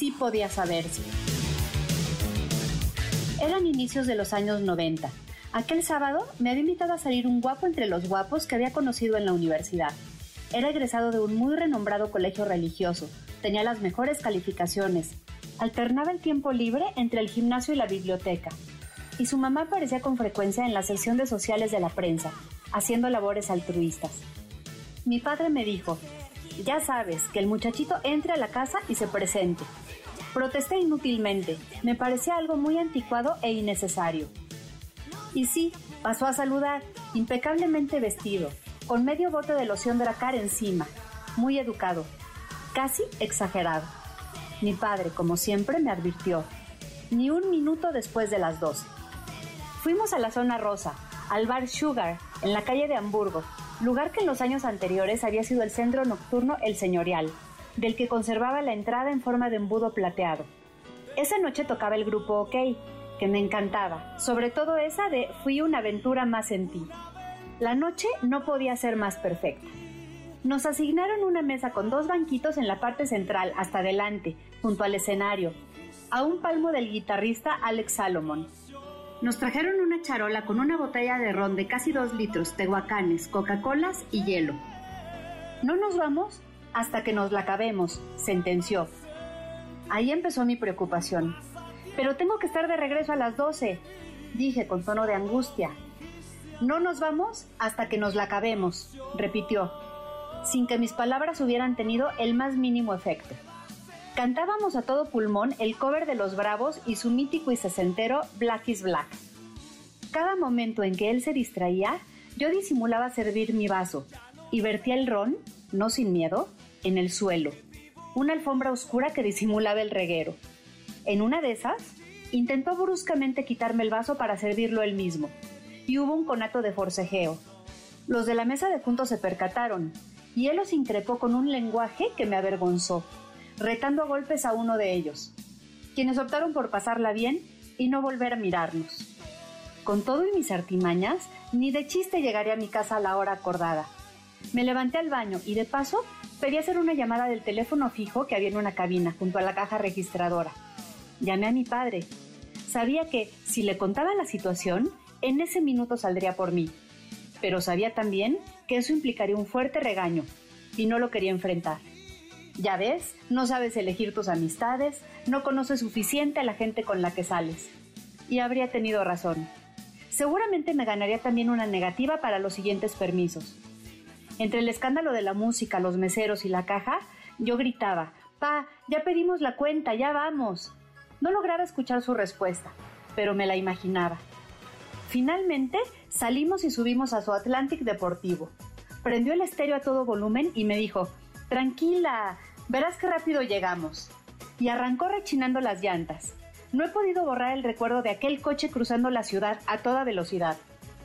sí podía saberse. Eran inicios de los años 90. Aquel sábado me había invitado a salir un guapo entre los guapos que había conocido en la universidad. Era egresado de un muy renombrado colegio religioso, tenía las mejores calificaciones, alternaba el tiempo libre entre el gimnasio y la biblioteca, y su mamá aparecía con frecuencia en la sección de sociales de la prensa, haciendo labores altruistas. Mi padre me dijo, ya sabes, que el muchachito entre a la casa y se presente. Protesté inútilmente, me parecía algo muy anticuado e innecesario. Y sí, pasó a saludar, impecablemente vestido, con medio bote de loción Dracar encima, muy educado, casi exagerado. Mi padre, como siempre, me advirtió, ni un minuto después de las dos. Fuimos a la zona rosa, al bar Sugar, en la calle de Hamburgo, lugar que en los años anteriores había sido el centro nocturno El Señorial, del que conservaba la entrada en forma de embudo plateado. Esa noche tocaba el grupo OK, que me encantaba, sobre todo esa de Fui una aventura más en ti. La noche no podía ser más perfecta. Nos asignaron una mesa con dos banquitos en la parte central, hasta adelante, junto al escenario, a un palmo del guitarrista Alex Salomon. Nos trajeron una charola con una botella de ron de casi dos litros, tehuacanes, Coca-Colas y hielo. No nos vamos hasta que nos la acabemos, sentenció. Ahí empezó mi preocupación. Pero tengo que estar de regreso a las doce, dije con tono de angustia. No nos vamos hasta que nos la acabemos, repitió, sin que mis palabras hubieran tenido el más mínimo efecto. Cantábamos a todo pulmón el cover de Los Bravos y su mítico y sesentero Black is Black. Cada momento en que él se distraía, yo disimulaba servir mi vaso y vertía el ron, no sin miedo, en el suelo, una alfombra oscura que disimulaba el reguero. En una de esas, intentó bruscamente quitarme el vaso para servirlo él mismo, y hubo un conato de forcejeo. Los de la mesa de juntos se percataron, y él los increpó con un lenguaje que me avergonzó retando a golpes a uno de ellos, quienes optaron por pasarla bien y no volver a mirarnos. Con todo y mis artimañas, ni de chiste llegaré a mi casa a la hora acordada. Me levanté al baño y de paso pedí hacer una llamada del teléfono fijo que había en una cabina junto a la caja registradora. Llamé a mi padre. Sabía que, si le contaba la situación, en ese minuto saldría por mí. Pero sabía también que eso implicaría un fuerte regaño, y no lo quería enfrentar. Ya ves, no sabes elegir tus amistades, no conoces suficiente a la gente con la que sales. Y habría tenido razón. Seguramente me ganaría también una negativa para los siguientes permisos. Entre el escándalo de la música, los meseros y la caja, yo gritaba, Pa, ya pedimos la cuenta, ya vamos. No lograba escuchar su respuesta, pero me la imaginaba. Finalmente salimos y subimos a su Atlantic Deportivo. Prendió el estéreo a todo volumen y me dijo, Tranquila, Verás qué rápido llegamos. Y arrancó rechinando las llantas. No he podido borrar el recuerdo de aquel coche cruzando la ciudad a toda velocidad.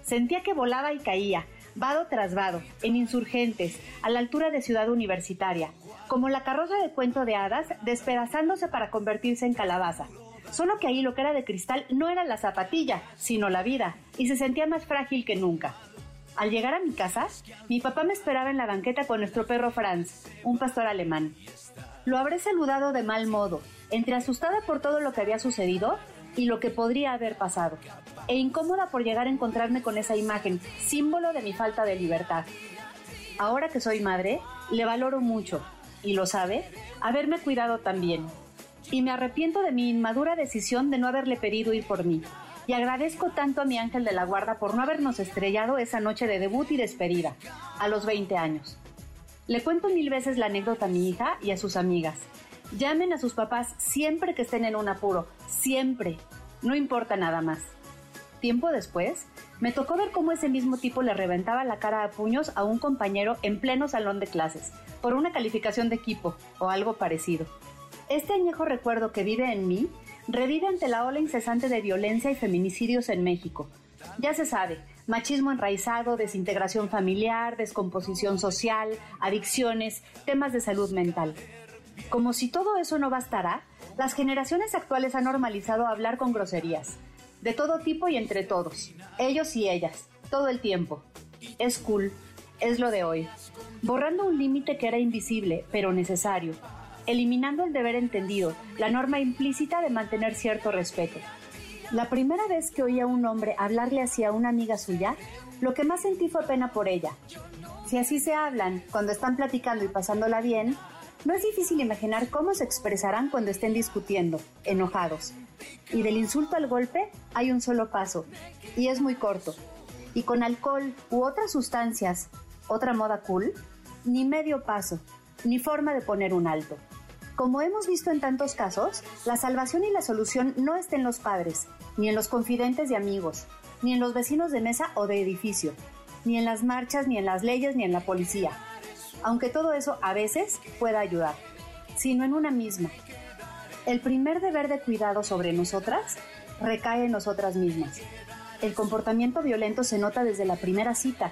Sentía que volaba y caía, vado tras vado, en insurgentes, a la altura de Ciudad Universitaria, como la carroza de cuento de hadas despedazándose para convertirse en calabaza. Solo que ahí lo que era de cristal no era la zapatilla, sino la vida, y se sentía más frágil que nunca. Al llegar a mi casa, mi papá me esperaba en la banqueta con nuestro perro Franz, un pastor alemán. Lo habré saludado de mal modo, entre asustada por todo lo que había sucedido y lo que podría haber pasado, e incómoda por llegar a encontrarme con esa imagen, símbolo de mi falta de libertad. Ahora que soy madre, le valoro mucho, y lo sabe, haberme cuidado también. Y me arrepiento de mi inmadura decisión de no haberle pedido ir por mí y agradezco tanto a mi ángel de la guarda por no habernos estrellado esa noche de debut y despedida, a los 20 años. Le cuento mil veces la anécdota a mi hija y a sus amigas. Llamen a sus papás siempre que estén en un apuro, siempre. No importa nada más. Tiempo después, me tocó ver cómo ese mismo tipo le reventaba la cara a puños a un compañero en pleno salón de clases, por una calificación de equipo o algo parecido. Este añejo recuerdo que vive en mí revive ante la ola incesante de violencia y feminicidios en México. Ya se sabe, machismo enraizado, desintegración familiar, descomposición social, adicciones, temas de salud mental. Como si todo eso no bastara, las generaciones actuales han normalizado hablar con groserías, de todo tipo y entre todos, ellos y ellas, todo el tiempo. Es cool, es lo de hoy, borrando un límite que era invisible, pero necesario, eliminando el deber entendido, la norma implícita de mantener cierto respeto. La primera vez que oí a un hombre hablarle hacia una amiga suya, lo que más sentí fue pena por ella. Si así se hablan cuando están platicando y pasándola bien, no es difícil imaginar cómo se expresarán cuando estén discutiendo, enojados. Y del insulto al golpe hay un solo paso, y es muy corto. Y con alcohol u otras sustancias, otra moda cool, ni medio paso, ni forma de poner un alto. Como hemos visto en tantos casos, la salvación y la solución no está en los padres, ni en los confidentes de amigos, ni en los vecinos de mesa o de edificio, ni en las marchas, ni en las leyes, ni en la policía aunque todo eso a veces pueda ayudar, sino en una misma. El primer deber de cuidado sobre nosotras recae en nosotras mismas. El comportamiento violento se nota desde la primera cita,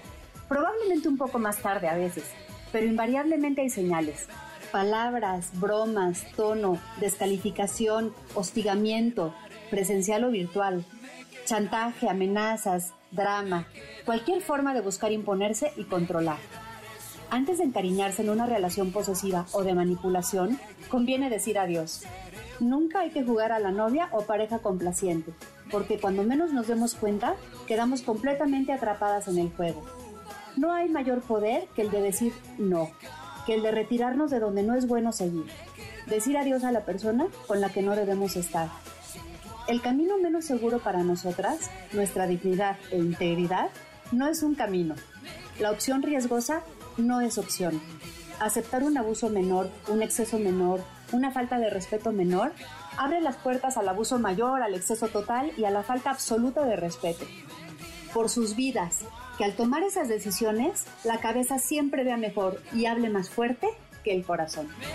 probablemente un poco más tarde a veces, pero invariablemente hay señales. Palabras, bromas, tono, descalificación, hostigamiento, presencial o virtual, chantaje, amenazas, drama, cualquier forma de buscar imponerse y controlar. Antes de encariñarse en una relación posesiva o de manipulación, conviene decir adiós. Nunca hay que jugar a la novia o pareja complaciente, porque cuando menos nos demos cuenta, quedamos completamente atrapadas en el juego. No hay mayor poder que el de decir no, que el de retirarnos de donde no es bueno seguir. Decir adiós a la persona con la que no debemos estar. El camino menos seguro para nosotras, nuestra dignidad e integridad, no es un camino. La opción riesgosa no es opción. Aceptar un abuso menor, un exceso menor, una falta de respeto menor, abre las puertas al abuso mayor, al exceso total y a la falta absoluta de respeto. Por sus vidas, que al tomar esas decisiones, la cabeza siempre vea mejor y hable más fuerte que el corazón. Me